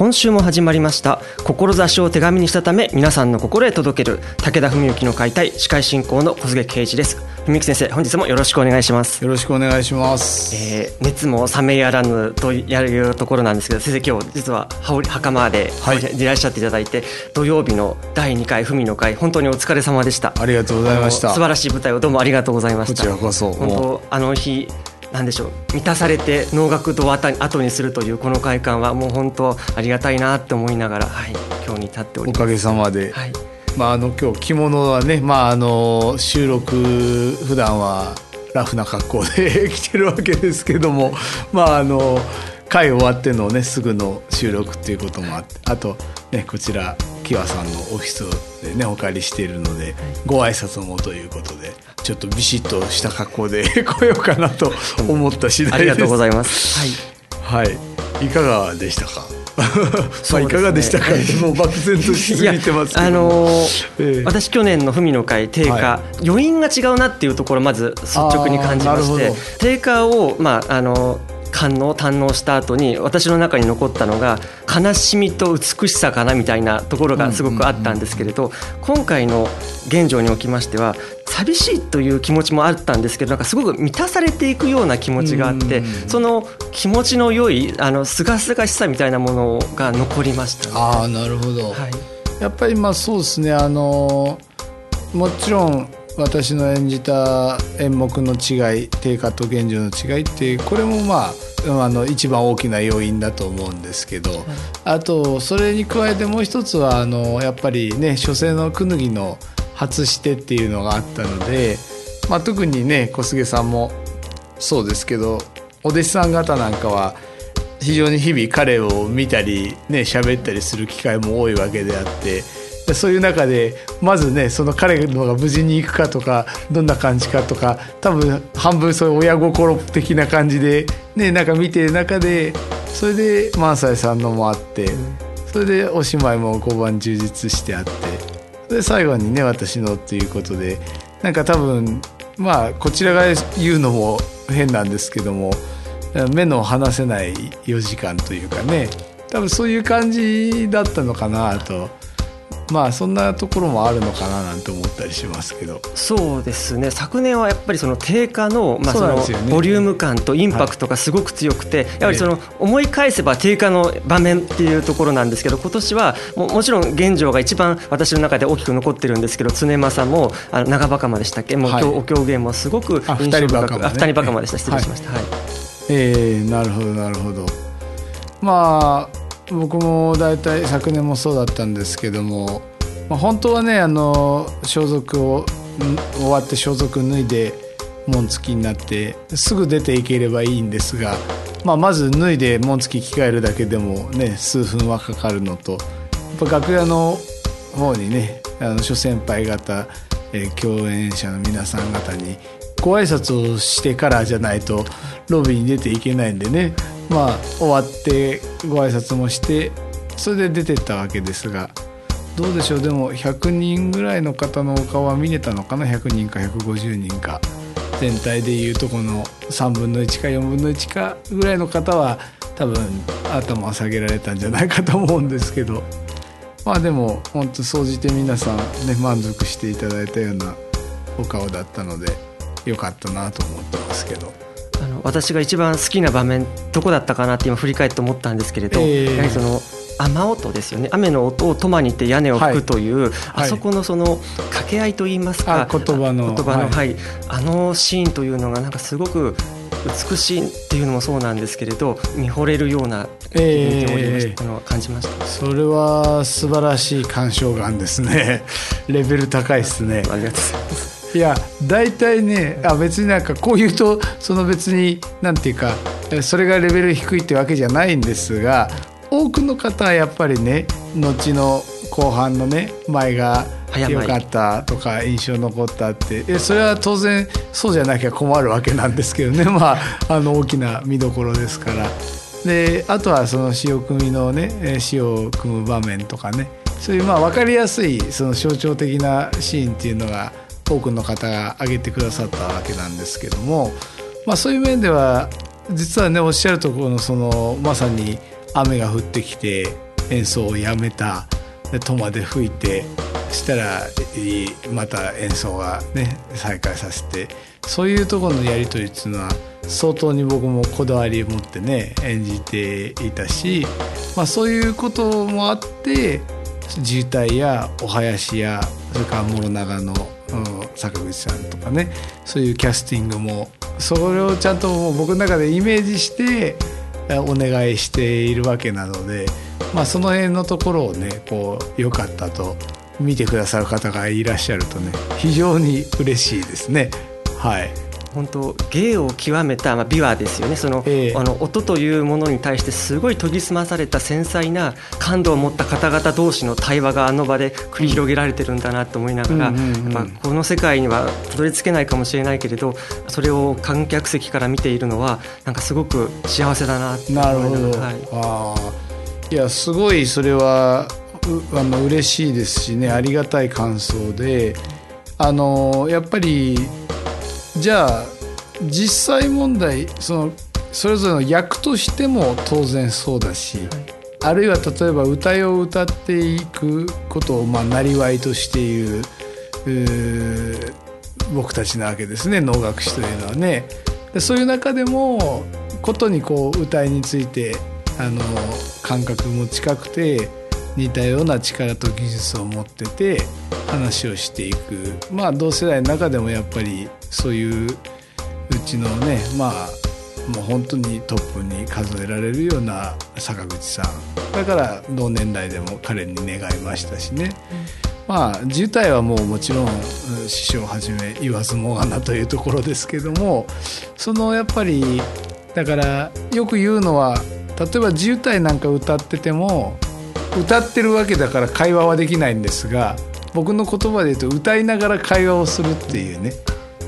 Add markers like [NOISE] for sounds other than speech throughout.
今週も始まりました。志を手紙にしたため皆さんの心へ届ける武田文幸の解体司会進行の小菅圭一です。文幸先生本日もよろしくお願いします。よろしくお願いします、えー、熱も冷めやらぬとやるところなんですけど先生今日実は羽織袴でい。らっしゃっていただいて、土曜日の第2回文の会本当にお疲れ様でした。ありがとうございました。素晴らしい舞台をどうもありがとうございました。こちらこそ。本当あの日なんでしょう満たされて能楽堂を後にするというこの快感はもう本当ありがたいなって思いながら、はい、今日に立っております。おかげさまで、はい。まあ、あの今日着物はね、まあ、あの収録普段はラフな格好で [LAUGHS] 着てるわけですけどもまああの会終わってのねすぐの収録っていうこともあってあとねこちらキワさんのオフィスでねお借りしているのでご挨拶もということでちょっとビシッとした格好で [LAUGHS] 来ようかなと思った次第です。ありがとうございます。はい、はい、いかがでしたか？[LAUGHS] まあいかがでしたか、[LAUGHS] もう漠然としすぎてますあのーええ、私去年の文の会定価、はい、余韻が違うなっていうところまず率直に感じまして定価をまああのー感能堪能した後に私の中に残ったのが悲しみと美しさかなみたいなところがすごくあったんですけれど今回の現状におきましては寂しいという気持ちもあったんですけどなんかすごく満たされていくような気持ちがあってその気持ちの良いあの清々しさみたいなものが残りました、ね、あなるほど、はい、やっぱりまあそうですね。あのもちろん私の演じた演目の違い定価と現状の違いってこれもまああの一番大きな要因だと思うんですけど、あとそれに加えてもう一つはあのやっぱりね書生のくぬぎの初してっていうのがあったので、まあ、特にね小菅さんもそうですけどお弟子さん方なんかは非常に日々彼を見たりね喋ったりする機会も多いわけであって。そういう中でまずねその彼のが無事に行くかとかどんな感じかとか多分半分そういう親心的な感じでねなんか見てる中でそれで萬斎さんのもあってそれでおしまいも5番充実してあってで最後にね私のっていうことでなんか多分まあこちらが言うのも変なんですけども目の離せない4時間というかね多分そういう感じだったのかなと。まあそんなところもあるのかななんて思ったりしますけど。そうですね。昨年はやっぱりその定価の,、まあ、そのボリューム感とインパクトがすごく強くて、やはりその思い返せば定価の場面っていうところなんですけど今年はももちろん現状が一番私の中で大きく残ってるんですけど常政もあの長バカまでしたっけ？もう、はい、お狂言もすごく印象深くあ二人バカまでした。失礼しました、はい、はい、えー、なるほどなるほど。まあ僕も大体昨年もそうだったんですけども、まあ、本当はねあの装束を終わって装束脱いで紋付きになってすぐ出ていければいいんですが、まあ、まず脱いで紋付き着替えるだけでもね数分はかかるのとやっぱ楽屋の方にねあの諸先輩方、えー、共演者の皆さん方にご挨拶をしてからじゃないとロビーに出ていけないんでねまあ終わってご挨拶もしてそれで出てったわけですがどうでしょう？でも100人ぐらいの方のお顔は見れたのかな？100人か150人か。全体でいうとこの3分の1か4分の1かぐらいの方は多分頭を下げられたんじゃないかと思うんですけど。まあでも本当総じて皆さんね満足していただいたようなお顔だったのでよかったなと思ってますけど。私が一番好きな場面どこだったかなって今振り返って思ったんですけれど、えー、やはりその雨音ですよね。雨の音をとまにて屋根を吹くという、はい、あそこのその掛け合いといいますか、言葉の言葉の、はい、あのシーンというのがなんかすごく美しいっていうのもそうなんですけれど見惚れるようなえー、の感じました。それは素晴らしい鑑賞眼ですね。レベル高いですね。ありがとうございますいや大体ねあ別になんかこう言うとその別になんていうかそれがレベル低いってわけじゃないんですが多くの方はやっぱりね後の後半のね前が良かったとか印象残ったって。えそれは当然そうじゃなきゃ困るわけなんですけどね。[LAUGHS] まああの大きな見どころですから。であとはその詩を組みのね詩を組む場面とかね。そういうまあ分かりやすいその象徴的なシーンっていうのが多くの方が挙げてくださったわけなんですけども、まあ、そういう面では実はねおっしゃるところのそのまさに雨が降ってきて演奏をやめたでトマで吹いてしたらまた演奏がね再開させてそういうところのやり取りっていうのは相当に僕もこだわりを持ってね演じていたし、まあ、そういうこともあって渋滞やお囃子やそれから諸長の坂口さんとかねそういうキャスティングもそれをちゃんと僕の中でイメージしてお願いしているわけなので、まあ、その辺のところをねこう良かったと見てくださる方がいらっしゃるとね非常に嬉しいですね。はい本当芸を極めた、まあ、琵琶ですよね。そのえー、あの音というものに対してすごい研ぎ澄まされた繊細な感度を持った方々同士の対話があの場で繰り広げられてるんだなと思いながら、うんうんうん、やっぱこの世界にはたどり着けないかもしれないけれどそれを観客席から見ているのはなんかすごく幸せだななるほど、はい、あいやすごいそれはあの嬉しいですしね。ありがたい感想で。あのやっぱりじゃあ実際問題そのそれぞれの役としても当然そうだし、あるいは例えば歌いを歌っていくことをまあなりわいとしている僕たちなわけですね能楽師というのはね。でそういう中でもことにこう歌いについてあの感覚も近くて似たような力と技術を持ってて話をしていく。まあ同世代の中でもやっぱりそういううちのねまあもう本当にトップに数えられるような坂口さん。だから同年代でも彼に願いましたしね、うん、まあ渋滞はもうもちろん師匠はじめ言わずもがなというところですけどもそのやっぱりだからよく言うのは例えば渋滞なんか歌ってても歌ってるわけだから会話はできないんですが僕の言葉で言うと歌いながら会話をするっていうね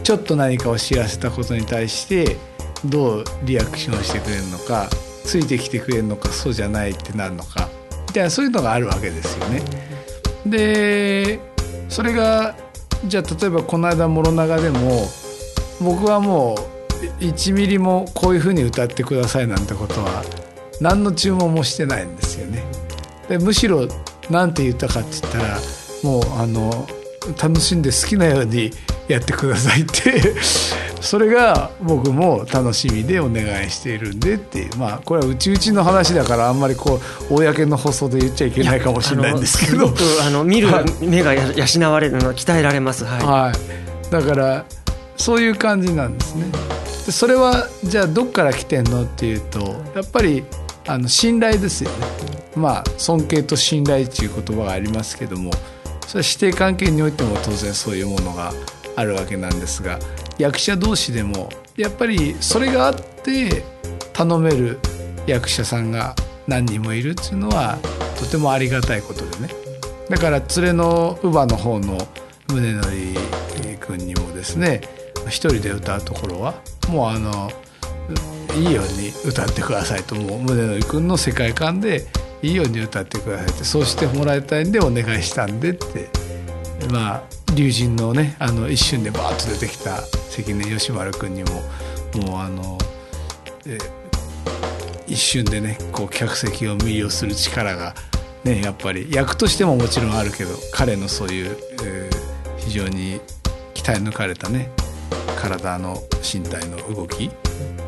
ちょっと何かを知らせたことに対してどうリアクションしてくれるのかついてきてくれるのかそうじゃないってなるのかみたいなそういうのがあるわけですよね。でそれがじゃあ例えばこの間諸長でも僕はもう1ミリもこういうふうに歌ってくださいなんてことは何の注文もしてないんですよね。でむしろ何て言ったかって言ったらもうあの楽しんで好きなようにやってくださいって [LAUGHS] それが僕も楽しみでお願いしているんでっていう。まあこれはうちうちの話だからあんまりこう公の放送で言っちゃいけないかもしれないんですけど。あの見る目が養われるの鍛えられます。はい、はい、だからそういう感じなんですね。でそれはじゃあどっから来てんのっていうとやっぱりあの信頼ですよねまあ尊敬と信頼っていう言葉がありますけどもそれは師弟関係においても当然そういうものがあるわけなんですが役者同士でもやっぱりそれがあって頼める役者さんが何人もいるっていうのはとてもありがたいことでね。だから連れの乳母の方の宗則君にもですね一人で歌うところはもうあのいいように歌ってくださいともう宗則君の世界観でいいように歌ってくださいってそうしてもらいたいんでお願いしたんでって。まあ龍神のねあの一瞬でバーッと出てきた関根吉丸君にももうあの一瞬でねこう客席を魅了する力がねやっぱり役としてももちろんあるけど彼のそういう、えー、非常に鍛え抜かれたね体の身体の動き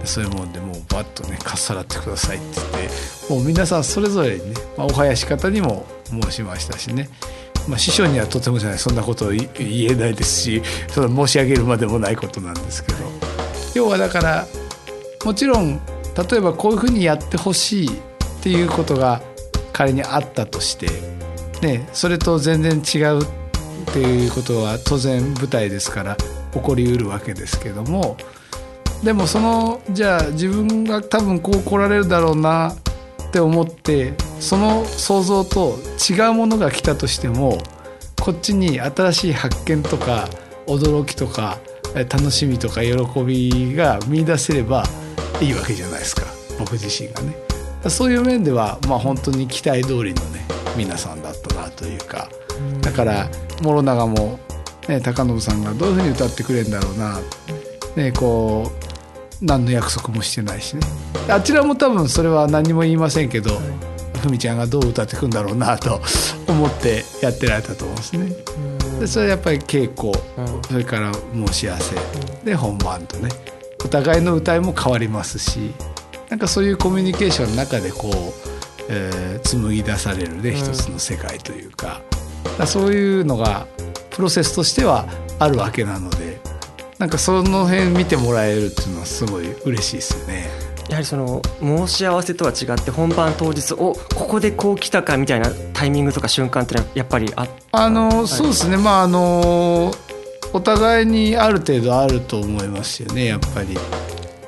そういうもんでもうバッとねかっさらってくださいって言ってもう皆さんそれぞれにね、まあ、お囃子方にも申しましたしね。まあ、師匠にはとてもじゃないそんなことを言えないですしそれ申し上げるまでもないことなんですけど。要はだからもちろん例えばこういうふうにやってほしいっていうことが仮にあったとして、ね、それと全然違うっていうことは当然舞台ですから起こりうるわけですけどもでもそのじゃあ自分が多分こう来られるだろうなって思ってその想像と違うものが来たとしてもこっちに新しい発見とか驚きとか楽しみとか喜びが見出せればいいわけじゃないですか。僕自身がね。そういう面では、まあ、本当に期待通りのね皆さんだったなというか。だから諸長も、ね、高信さんがどういうふうに歌ってくれるんだろうな、ね、こう何の約束もしてないしね。あちらも多分それは何も言いませんけど、ふみちゃんがどう歌ってくんだろうなと思ってやってられたと思うんですね。でそれはやっぱり稽古、それから申し合わせ。で本番とね。お互いの歌いも変わりますしなんかそういうコミュニケーションの中でこう、えー、紡ぎ出されるね一つの世界というか,、かそういうのがプロセスとしてはあるわけなのでなんかその辺見てもらえるっていうのはすごい嬉しいですよね。やはりその申し合わせとは違って本番当日おここでこう来たかみたいなタイミングとか瞬間ってのはやっぱりああのそうですねまああのお互いにある程度あると思いますよねやっぱり。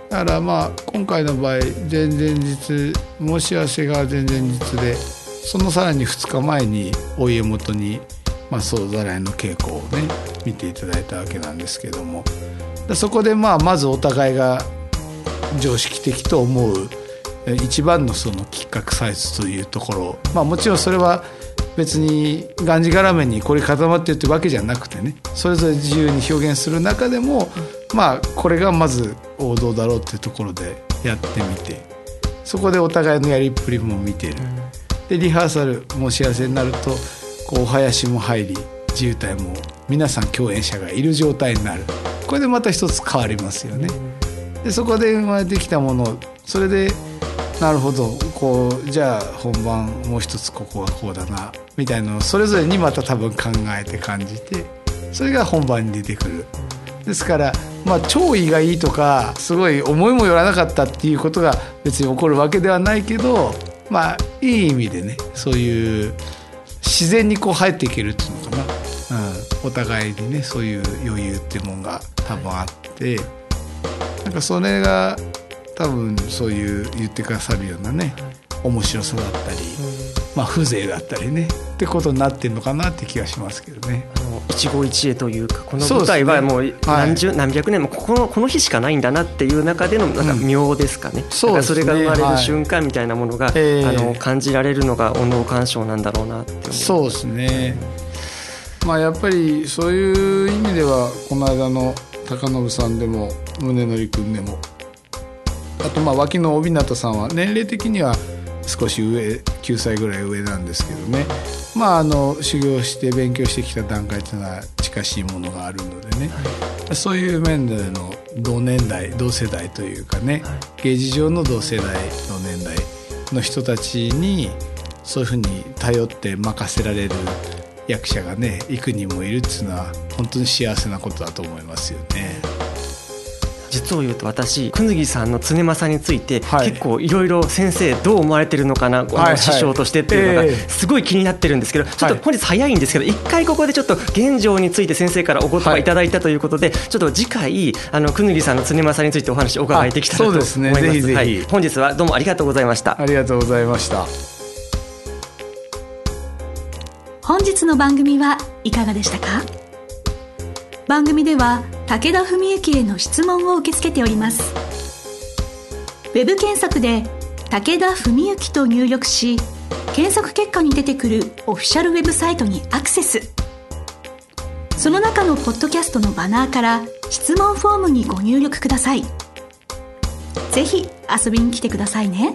だからまあ今回の場合前々日申し合わせが前々日でそのさらに2日前にお家元に、まあ、総ざらいの稽古をね見ていただいたわけなんですけども。そこでまあまずお互いが常識的と思う一番のそのきっかけサイズというところ。まあもちろんそれは別にがんじがらめにこれ固まってるってわけじゃなくてねそれぞれ自由に表現する中でもまあこれがまず王道だろうっていうところでやってみてそこでお互いのやりっぷりも見てる。でリハーサル申し合わせになるとこうお囃子も入り自由体も皆さん共演者がいる状態になるこれでまた一つ変わりますよね。でそこで生まれてきたものそれでなるほどこうじゃあ本番もう一つここはこうだなみたいなのをそれぞれにまた多分考えて感じてそれが本番に出てくる。ですからまあ超意がいいとかすごい思いもよらなかったっていうことが別に起こるわけではないけどまあいい意味でねそういう自然にこう入っていけるっていうのかな、うん、お互いにねそういう余裕っていうもんが多分あって。なんかそれが多分そういう言ってくださるようなね面白さだったり、まあ、風情だったりねってことになってるのかなって気がしますけどね。一期一会というかこの舞台はもう何十、ねはい、何百年もこのこの日しかないんだなっていう中でのなんか妙ですかね、うん、そそれが生まれる瞬間みたいなものが、はい、あの感じられるのが音能鑑賞なんだろうなって思そうですね、まあ、やっぱりそういう意味ではこの間の高信さんでも宗則君でもあとまあ脇の帯名さんは年齢的には少し上9歳ぐらい上なんですけどね。まああの修行して勉強してきた段階というのは近しいものがあるのでね、はい、そういう面での同年代同世代というかね、はい、芸事上の同世代同年代の人たちにそういうふうに頼って任せられる役者がね幾人もいるっていうのは本当に幸せなことだと思いますよね。実を言うと私久木さんの常政について、はい、結構いろいろ先生どう思われてるのかな、はいはい、師匠としてっていうのがすごい気になってるんですけど、ちょっと本日早いんですけど一回ここでちょっと現状について先生からお言葉い。ただいたということで、ちょっと次回あの久木さんの常政についてお話をお伺いできたらと思います。ね、ぜひぜひ、はい、本日はどうもありがとうございました。ありがとうございました。本日の番組はいかがでしたか？番組では武田文幸への質問を受け付けております。ウェブ検索で「武田文幸」と入力し検索結果に出てくるオフィシャルウェブサイトにアクセス。その中のポッドキャストのバナーから質問フォームにご入力ください。ぜひ遊びに来てくださいね。